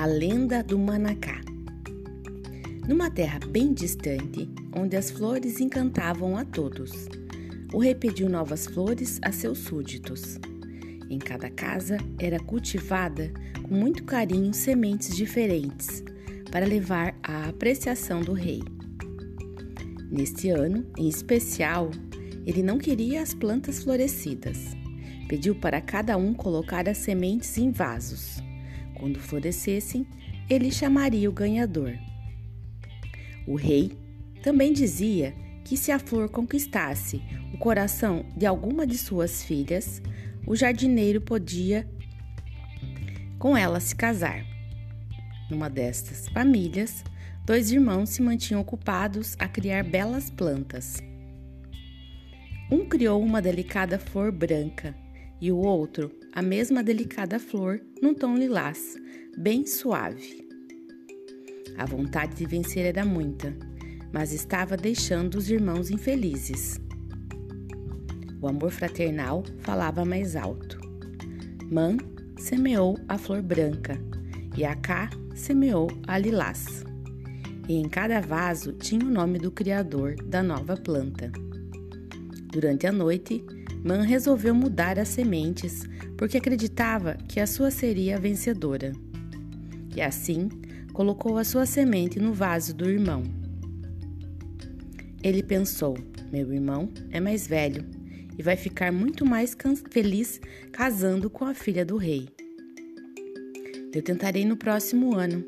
A lenda do Manacá. Numa terra bem distante, onde as flores encantavam a todos, o rei pediu novas flores a seus súditos. Em cada casa era cultivada com muito carinho sementes diferentes para levar à apreciação do rei. Neste ano, em especial, ele não queria as plantas florescidas. Pediu para cada um colocar as sementes em vasos. Quando florescessem, ele chamaria o ganhador. O rei também dizia que se a flor conquistasse o coração de alguma de suas filhas, o jardineiro podia com ela se casar. Numa destas famílias, dois irmãos se mantinham ocupados a criar belas plantas. Um criou uma delicada flor branca e o outro a mesma delicada flor num tom lilás, bem suave. A vontade de vencer era muita, mas estava deixando os irmãos infelizes. O amor fraternal falava mais alto. Man semeou a flor branca e a Cá semeou a lilás. E em cada vaso tinha o nome do criador da nova planta. Durante a noite, Man resolveu mudar as sementes porque acreditava que a sua seria a vencedora. E assim, colocou a sua semente no vaso do irmão. Ele pensou: meu irmão é mais velho e vai ficar muito mais feliz casando com a filha do rei. Eu tentarei no próximo ano.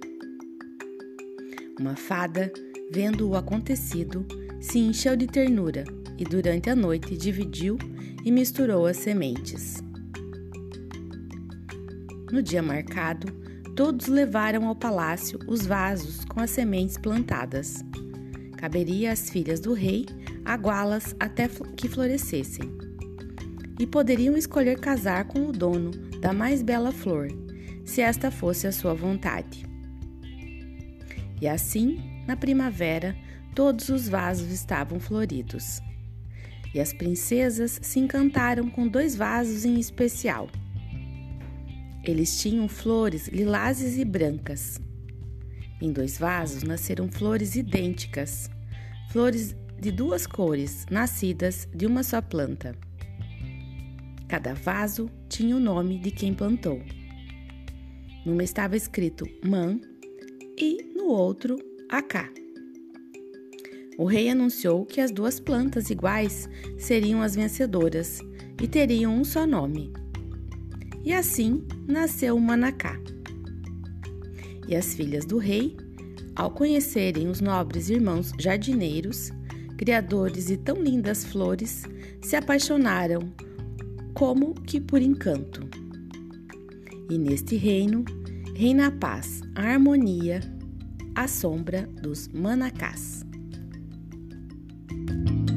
Uma fada, vendo o acontecido, se encheu de ternura e durante a noite dividiu e misturou as sementes. No dia marcado, todos levaram ao palácio os vasos com as sementes plantadas. Caberia às filhas do rei aguá-las até que florescessem. E poderiam escolher casar com o dono da mais bela flor, se esta fosse a sua vontade. E assim, na primavera, todos os vasos estavam floridos e as princesas se encantaram com dois vasos em especial. Eles tinham flores lilazes e brancas. Em dois vasos nasceram flores idênticas, flores de duas cores, nascidas de uma só planta. Cada vaso tinha o nome de quem plantou. Numa estava escrito Man e no outro Acá. O rei anunciou que as duas plantas iguais seriam as vencedoras e teriam um só nome. E assim nasceu o Manacá. E as filhas do rei, ao conhecerem os nobres irmãos jardineiros, criadores de tão lindas flores, se apaixonaram como que por encanto. E neste reino reina a paz, a harmonia, a sombra dos manacás. thank you